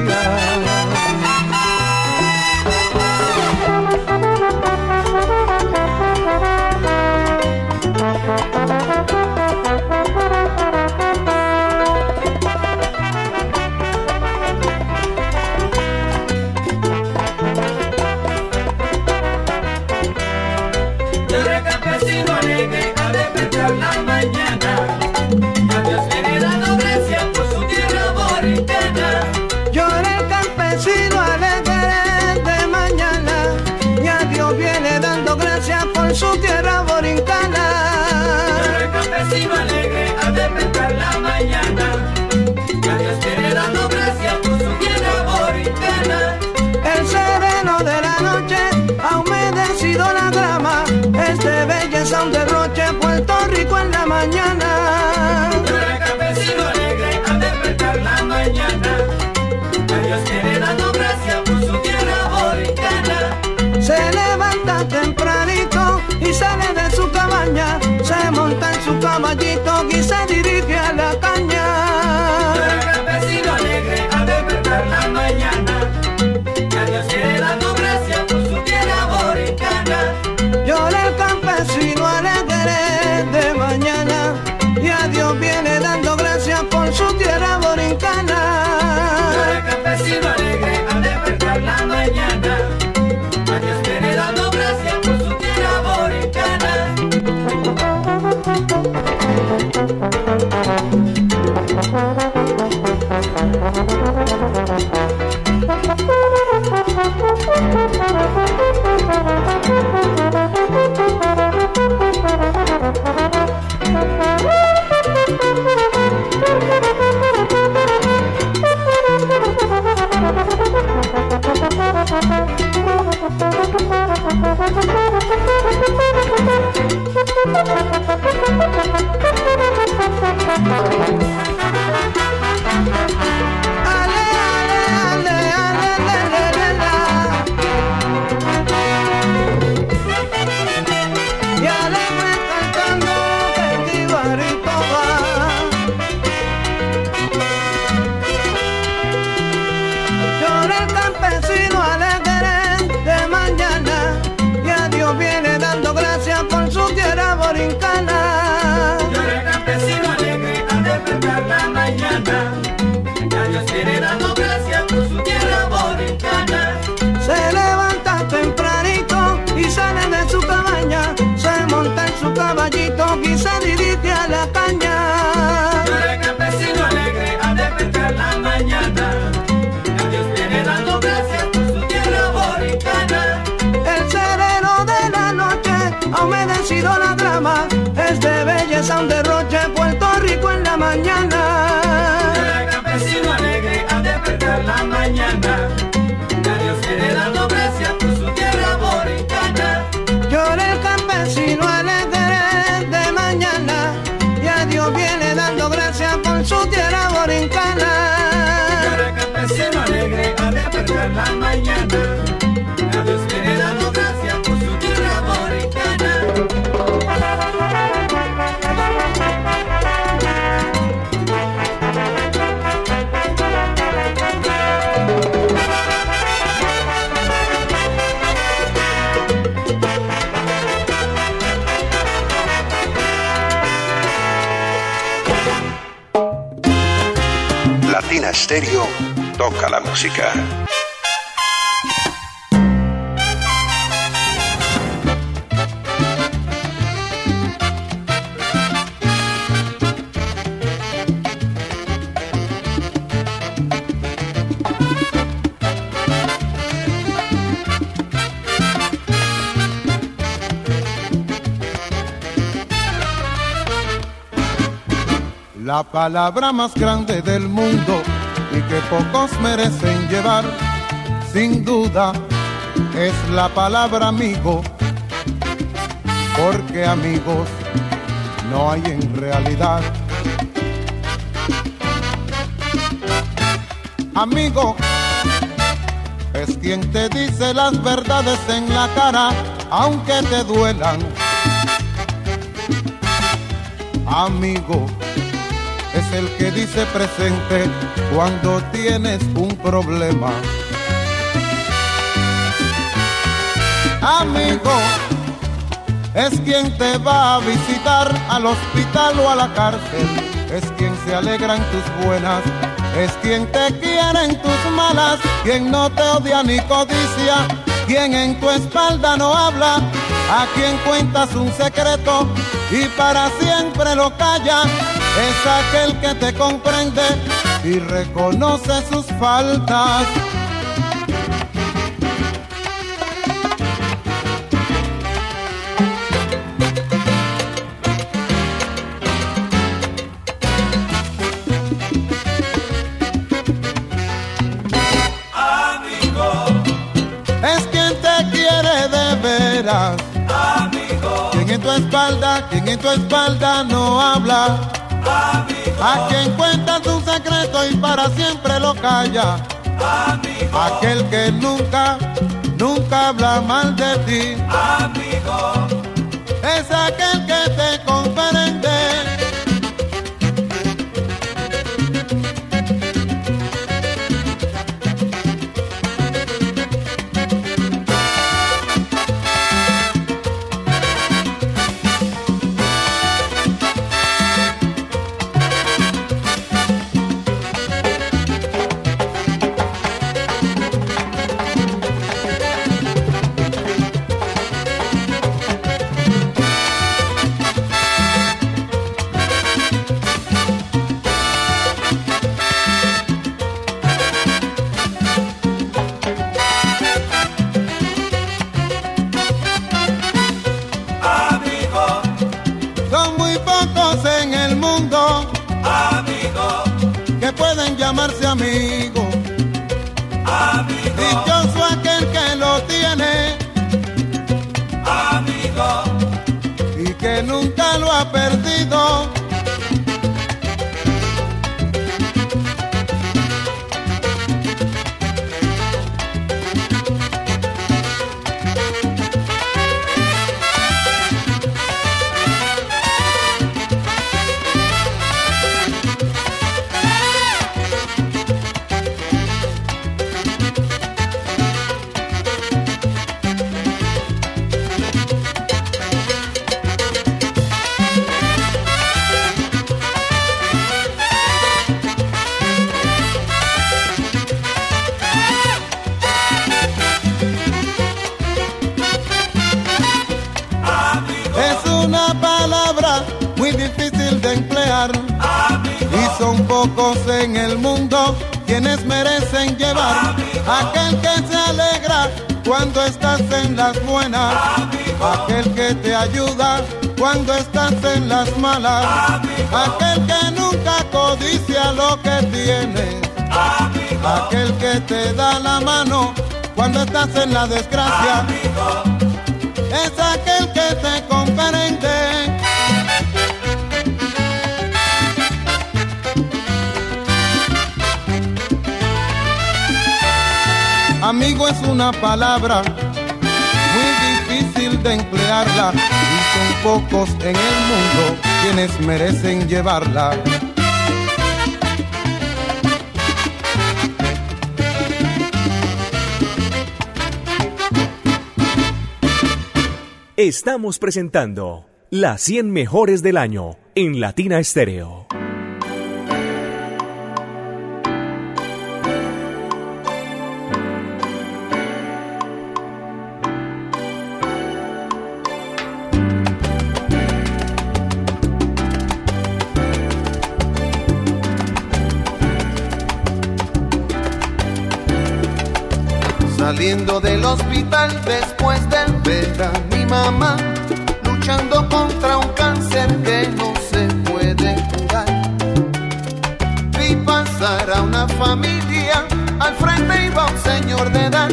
Música. La palabra más grande del mundo y que pocos merecen llevar, sin duda, es la palabra amigo, porque amigos no hay en realidad. Amigo es quien te dice las verdades en la cara, aunque te duelan. Amigo el que dice presente cuando tienes un problema. Amigo, es quien te va a visitar al hospital o a la cárcel, es quien se alegra en tus buenas, es quien te quiere en tus malas, quien no te odia ni codicia, quien en tu espalda no habla, a quien cuentas un secreto y para siempre lo calla es aquel que te comprende y reconoce sus faltas. Amigo, Es quien te quiere de veras, amigo, quien en tu espalda, quien en tu espalda no habla. A quien cuenta tu secreto y para siempre lo calla. Aquel que nunca, nunca habla mal de ti. amigo, Es aquel que te comprende. Que te ayuda cuando estás en las malas. Aquel que nunca codicia lo que tienes. Aquel que te da la mano cuando estás en la desgracia. Es aquel que te comprende. Amigo es una palabra muy difícil de y son pocos en el mundo quienes merecen llevarla. Estamos presentando las 100 mejores del año en Latina Estéreo. Del hospital después de ver a mi mamá luchando contra un cáncer que no se puede curar. Vi pasar a una familia, al frente iba un señor de edad,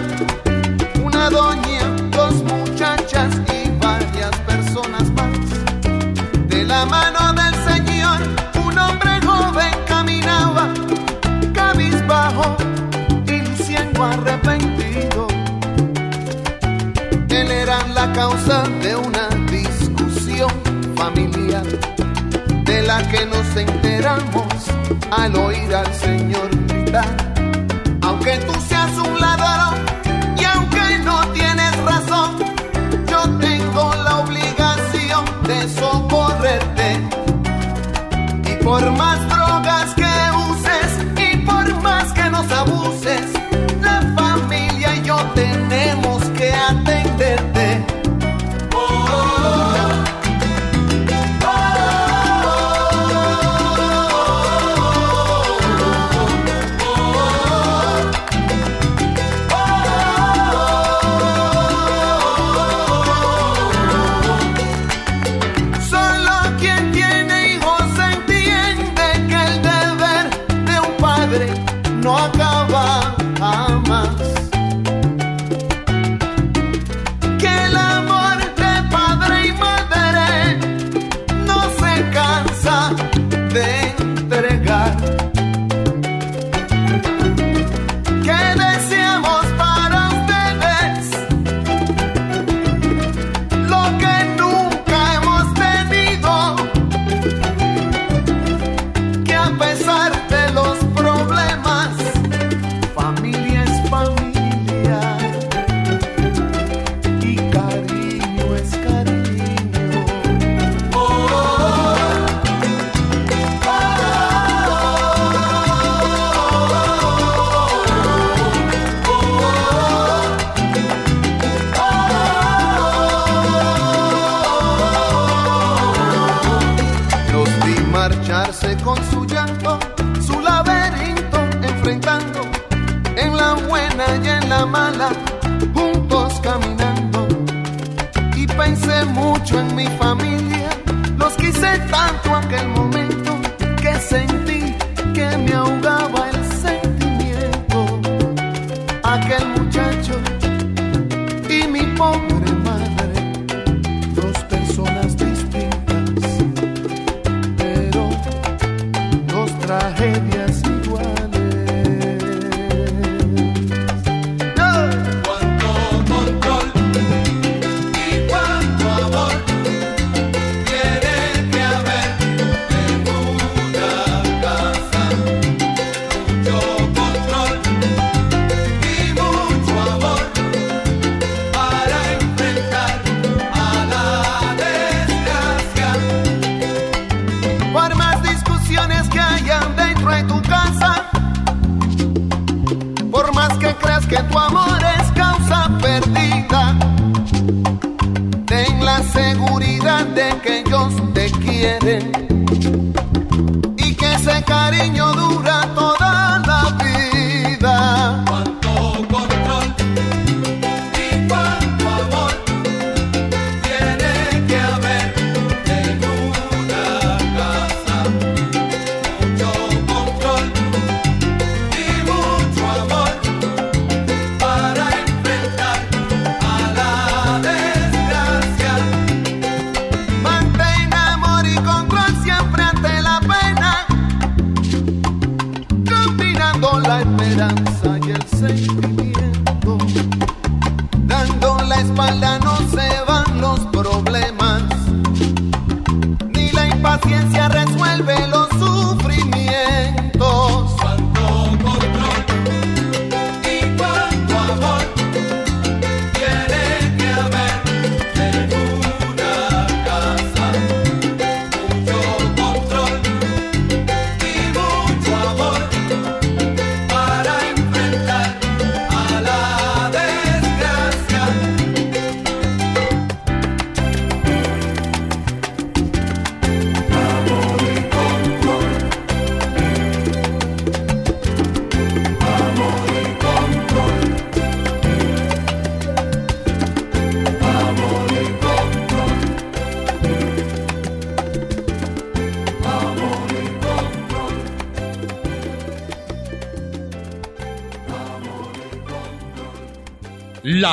al oír al Señor seguridad de que ellos te quieren y que ese cariño dura toda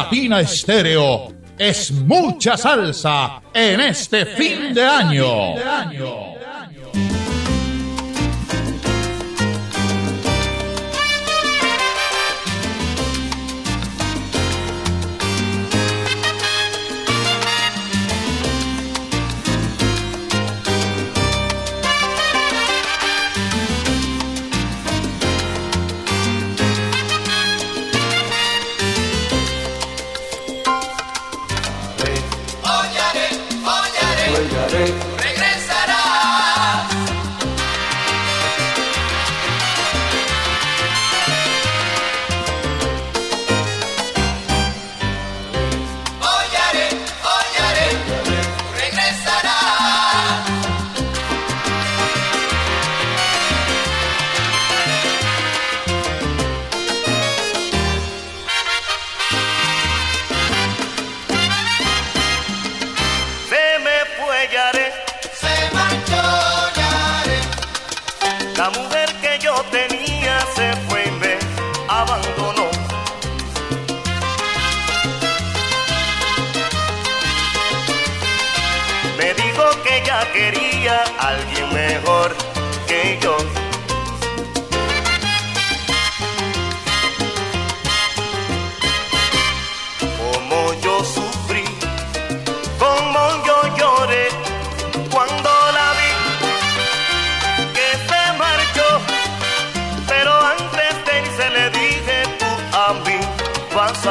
Latina Estéreo es mucha salsa en este fin de año.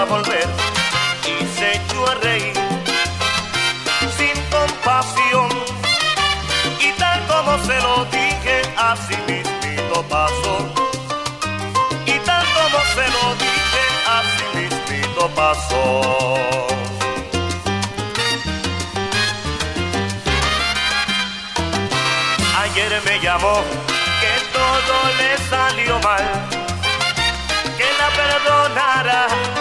volver y se echó a reír sin compasión. Y tal como se lo dije, así mismito pasó. Y tal como se lo dije, así mismito pasó. Ayer me llamó que todo le salió mal, que la perdonara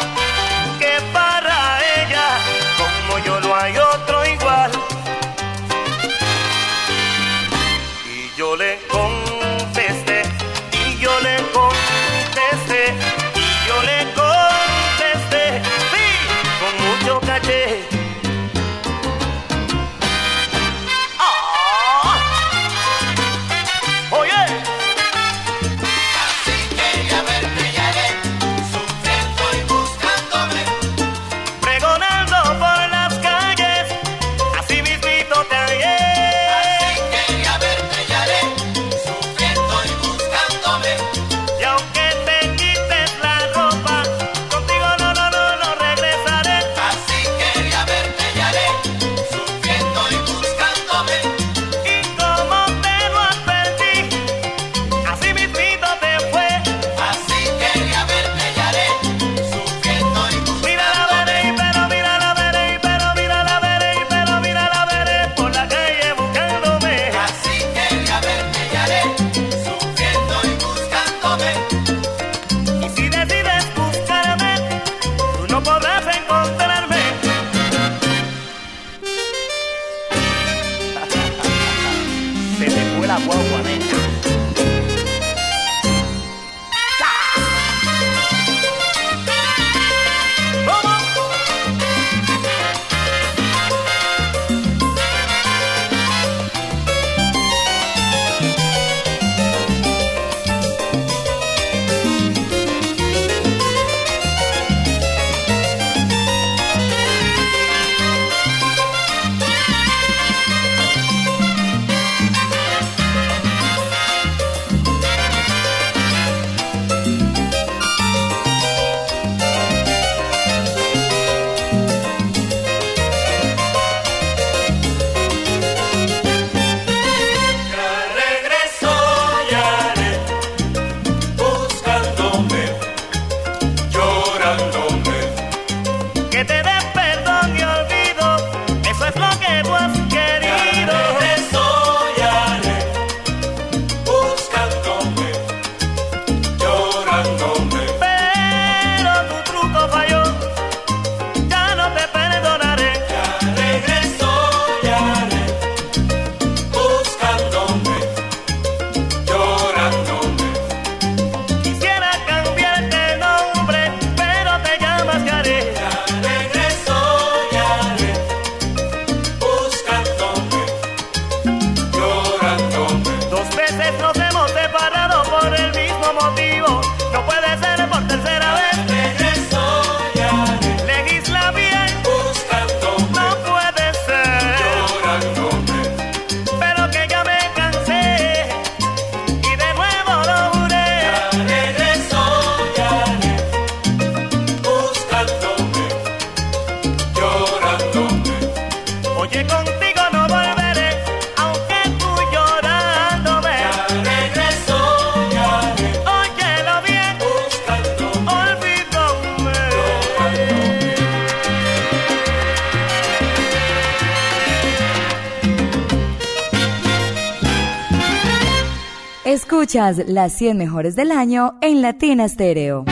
Escuchas las 100 mejores del año en Latina Stereo.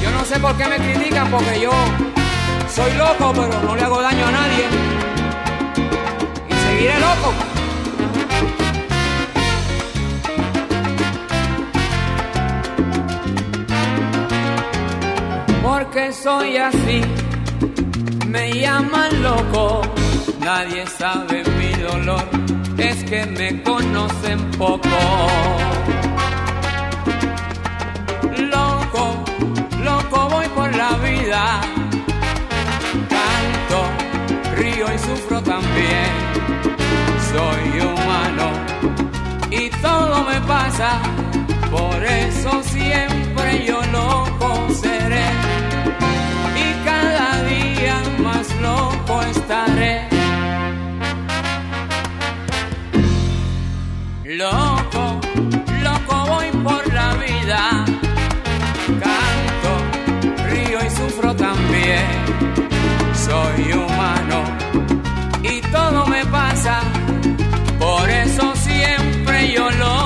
Yo no sé por qué me critican porque yo soy loco, pero no le hago daño a nadie. Y seguiré loco. Porque soy así, me llaman loco. Nadie sabe mi dolor, es que me conocen poco. Loco, loco voy por la vida. Canto, río y sufro también. Soy humano y todo me pasa. Por eso siempre yo loco seré. Loco, loco voy por la vida. Canto, río y sufro también. Soy humano y todo me pasa. Por eso siempre yo loco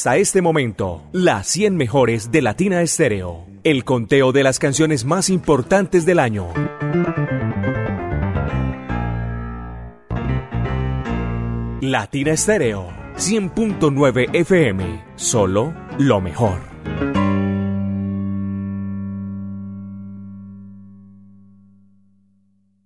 Hasta este momento, las 100 mejores de Latina Estéreo. El conteo de las canciones más importantes del año. Latina Estéreo, 100.9 FM. Solo lo mejor.